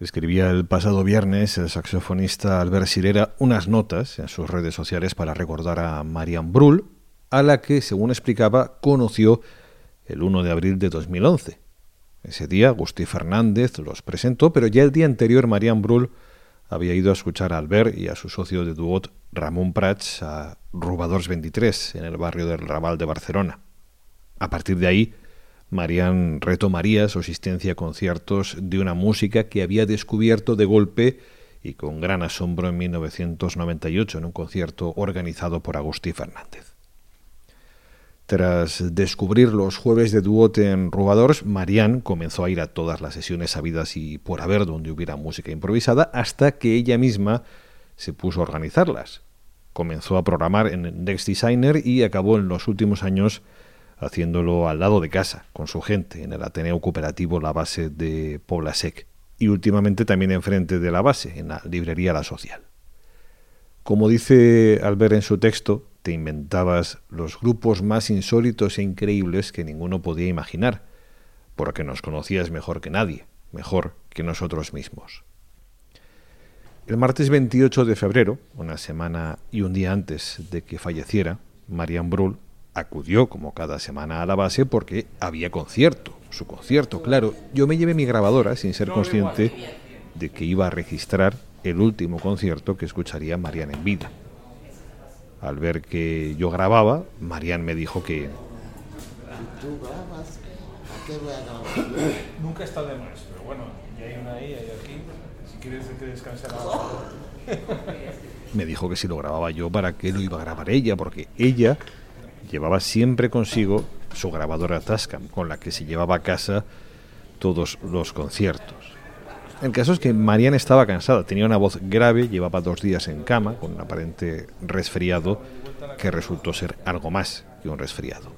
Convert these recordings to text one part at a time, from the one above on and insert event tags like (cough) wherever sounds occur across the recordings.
Escribía el pasado viernes el saxofonista Albert Sirera unas notas en sus redes sociales para recordar a Marian Brull, a la que, según explicaba, conoció el 1 de abril de 2011. Ese día Agustí Fernández los presentó, pero ya el día anterior Marian Brull había ido a escuchar a Albert y a su socio de duot Ramón Prats a Rubadors 23 en el barrio del Raval de Barcelona. A partir de ahí, Marian retomaría su asistencia a conciertos de una música que había descubierto de golpe y con gran asombro en 1998 en un concierto organizado por Agustí Fernández. Tras descubrir los jueves de duote en Rubadors, Marian comenzó a ir a todas las sesiones habidas y por haber donde hubiera música improvisada hasta que ella misma se puso a organizarlas. Comenzó a programar en Next Designer y acabó en los últimos años haciéndolo al lado de casa, con su gente, en el Ateneo Cooperativo La Base de Poblasec, y últimamente también enfrente de la base, en la librería La Social. Como dice Albert en su texto, te inventabas los grupos más insólitos e increíbles que ninguno podía imaginar, porque nos conocías mejor que nadie, mejor que nosotros mismos. El martes 28 de febrero, una semana y un día antes de que falleciera, Marian Brull acudió como cada semana a la base porque había concierto, su concierto, claro. Yo me llevé mi grabadora sin ser consciente de que iba a registrar el último concierto que escucharía Marian en vida. Al ver que yo grababa, Marian me dijo que... ¿Tú grabas? ¿A qué voy a grabar? Nunca está de más, pero bueno, y hay una ahí, hay aquí. Si quieres que descansar (laughs) Me dijo que si lo grababa yo, ¿para qué lo iba a grabar ella? Porque ella llevaba siempre consigo su grabadora Tascam, con la que se llevaba a casa todos los conciertos. El caso es que Mariana estaba cansada, tenía una voz grave, llevaba dos días en cama, con un aparente resfriado que resultó ser algo más que un resfriado.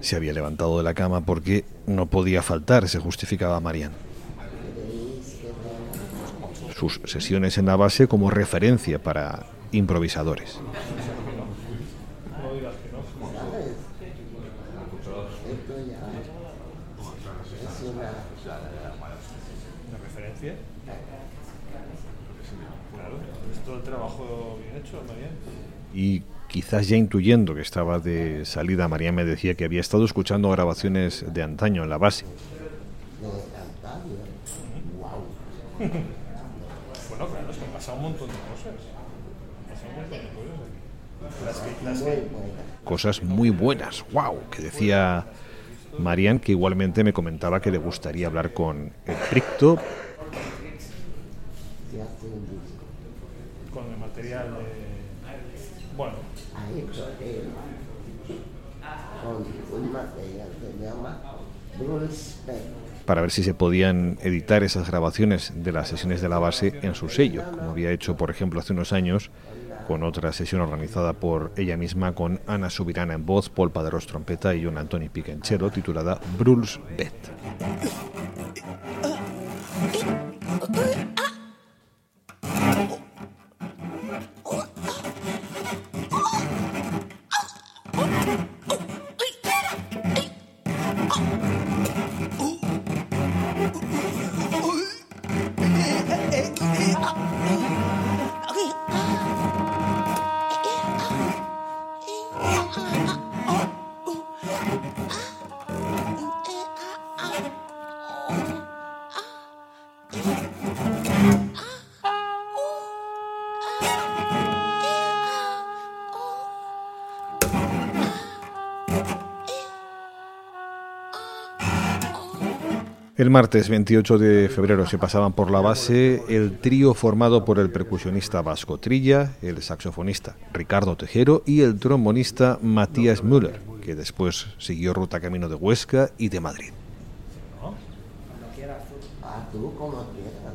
Se había levantado de la cama porque no podía faltar, se justificaba Mariana. Sus sesiones en la base como referencia para improvisadores. ¿De referencia? Claro, es todo el trabajo bien hecho, María. Y quizás ya intuyendo que estaba de salida, María me decía que había estado escuchando grabaciones de antaño en la base. Bueno, (laughs) claro, es que han pasado un montón de cosas. Han pasado un montón de cosas muy buenas, wow, que decía Marian, que igualmente me comentaba que le gustaría hablar con el Pricto con el material de... Bueno, con un material que llama para ver si se podían editar esas grabaciones de las sesiones de la base en su sello, como había hecho, por ejemplo, hace unos años con otra sesión organizada por ella misma con Ana Subirana en voz, Paul Paderos trompeta y John Antoni Piquenchero, titulada Bruls Bet. Martes 28 de febrero se pasaban por la base el trío formado por el percusionista Vasco Trilla, el saxofonista Ricardo Tejero y el trombonista Matías Müller, que después siguió ruta camino de Huesca y de Madrid.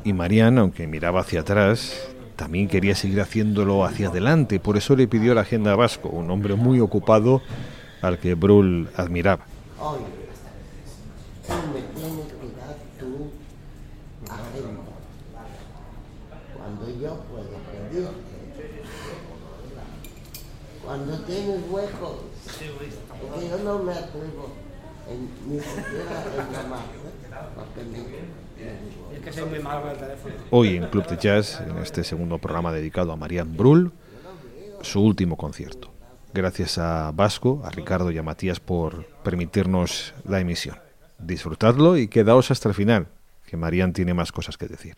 Y Mariana, aunque miraba hacia atrás, también quería seguir haciéndolo hacia adelante, por eso le pidió la agenda a Vasco, un hombre muy ocupado al que Brull admiraba. Oye, tú me tienes que dar tu agenda. Cuando yo puedo pedirte. Cuando tienes huecos. Porque yo no me atrevo en- ni siquiera en llamar, ¿eh? porque ni, ni digo, Es que soy muy malo con el teléfono. Hoy en Club de Jazz, en este segundo programa dedicado a Marianne Brull, su último concierto. Gracias a Vasco, a Ricardo y a Matías por permitirnos la emisión. Disfrutadlo y quedaos hasta el final, que Marianne tiene más cosas que decir.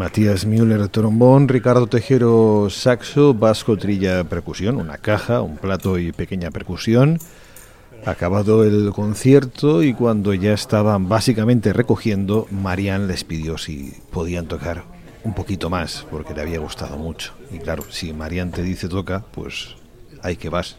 Matías Müller trombón, Ricardo Tejero saxo, Vasco Trilla percusión, una caja, un plato y pequeña percusión. Acabado el concierto y cuando ya estaban básicamente recogiendo, Marian les pidió si podían tocar un poquito más, porque le había gustado mucho. Y claro, si Marian te dice toca, pues hay que vas.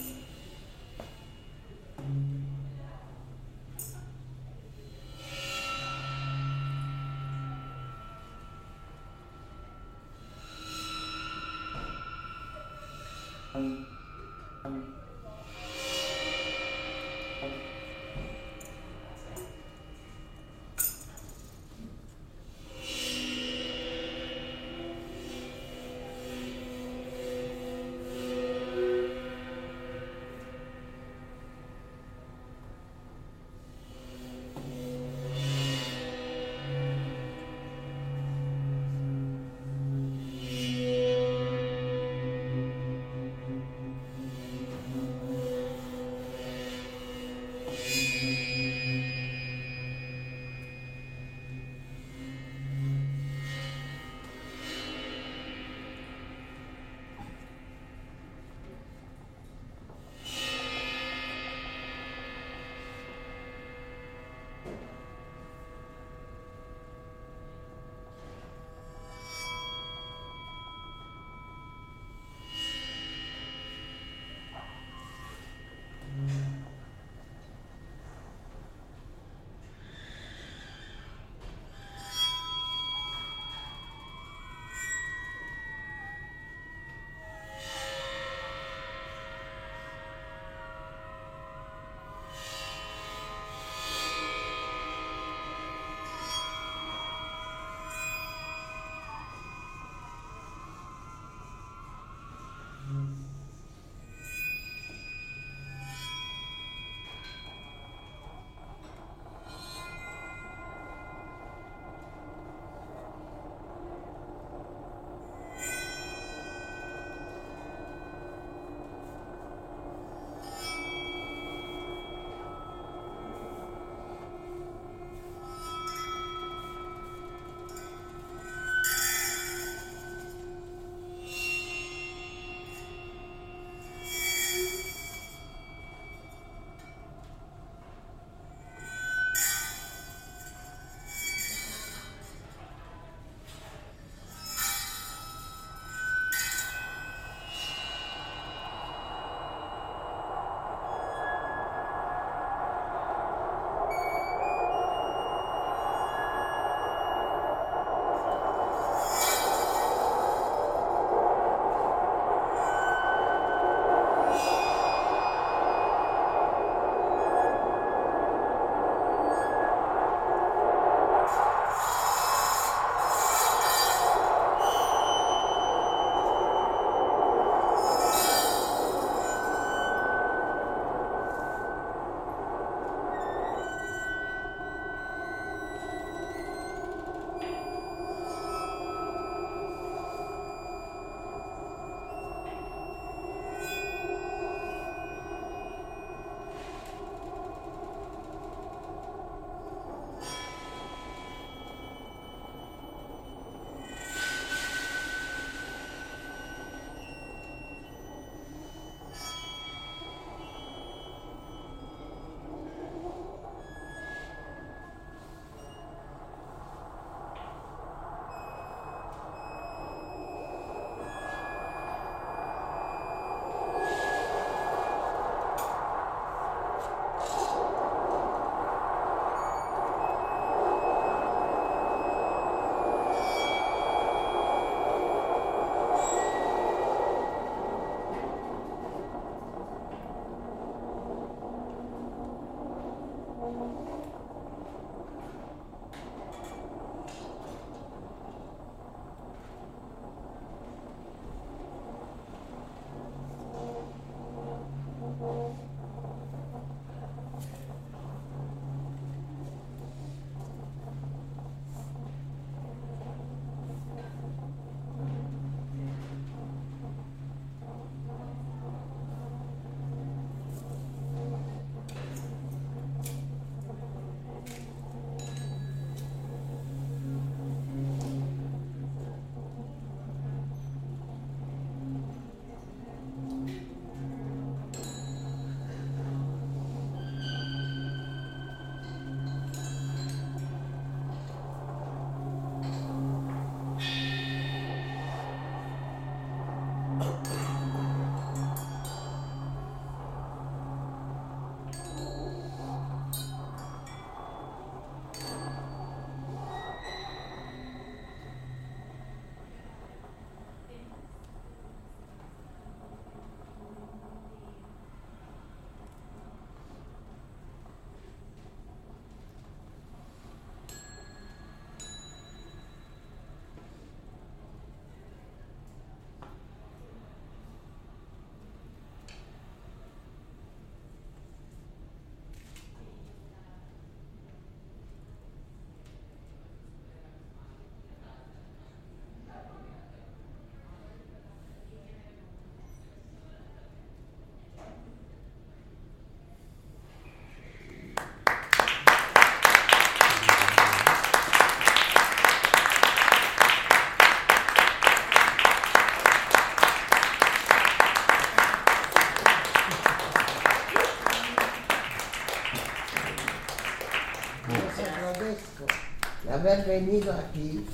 haber venido aquí,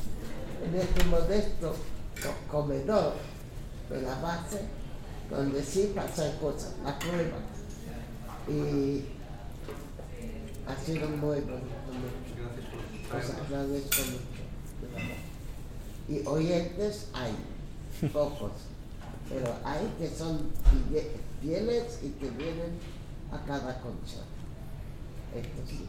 en este modesto co- comedor de la base, donde sí pasan cosas, la prueba. Y ha sido muy bonito, mucho. Os agradezco mucho, de verdad. Y oyentes hay, (laughs) pocos, pero hay que son fie- fieles y que vienen a cada concierto. Esto sí.